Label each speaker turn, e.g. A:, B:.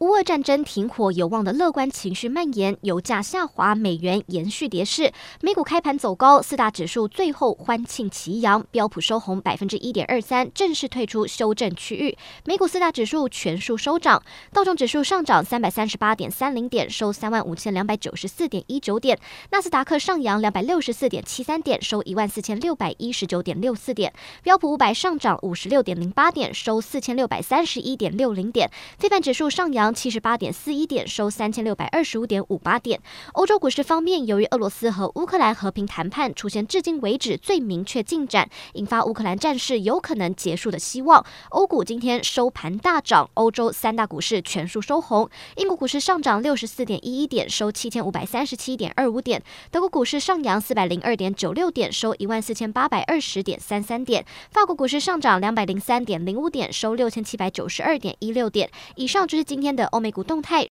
A: 乌俄战争停火有望的乐观情绪蔓延，油价下滑，美元延续跌势。美股开盘走高，四大指数最后欢庆齐扬，标普收红百分之一点二三，正式退出修正区域。美股四大指数全数收涨，道琼指数上涨三百三十八点三零点，收三万五千两百九十四点一九点；纳斯达克上扬两百六十四点七三点，收一万四千六百一十九点六四点；标普五百上涨五十六点零八点，收四千六百三十一点六零点；非半指数上扬。七十八点四一点，收三千六百二十五点五八点。欧洲股市方面，由于俄罗斯和乌克兰和平谈判出现至今为止最明确进展，引发乌克兰战事有可能结束的希望。欧股今天收盘大涨，欧洲三大股市全数收红。英国股市上涨六十四点一一点，收七千五百三十七点二五点。德国股市上扬四百零二点九六点，收一万四千八百二十点三三点。法国股市上涨两百零三点零五点，收六千七百九十二点一六点。以上就是今天的。欧美股动态。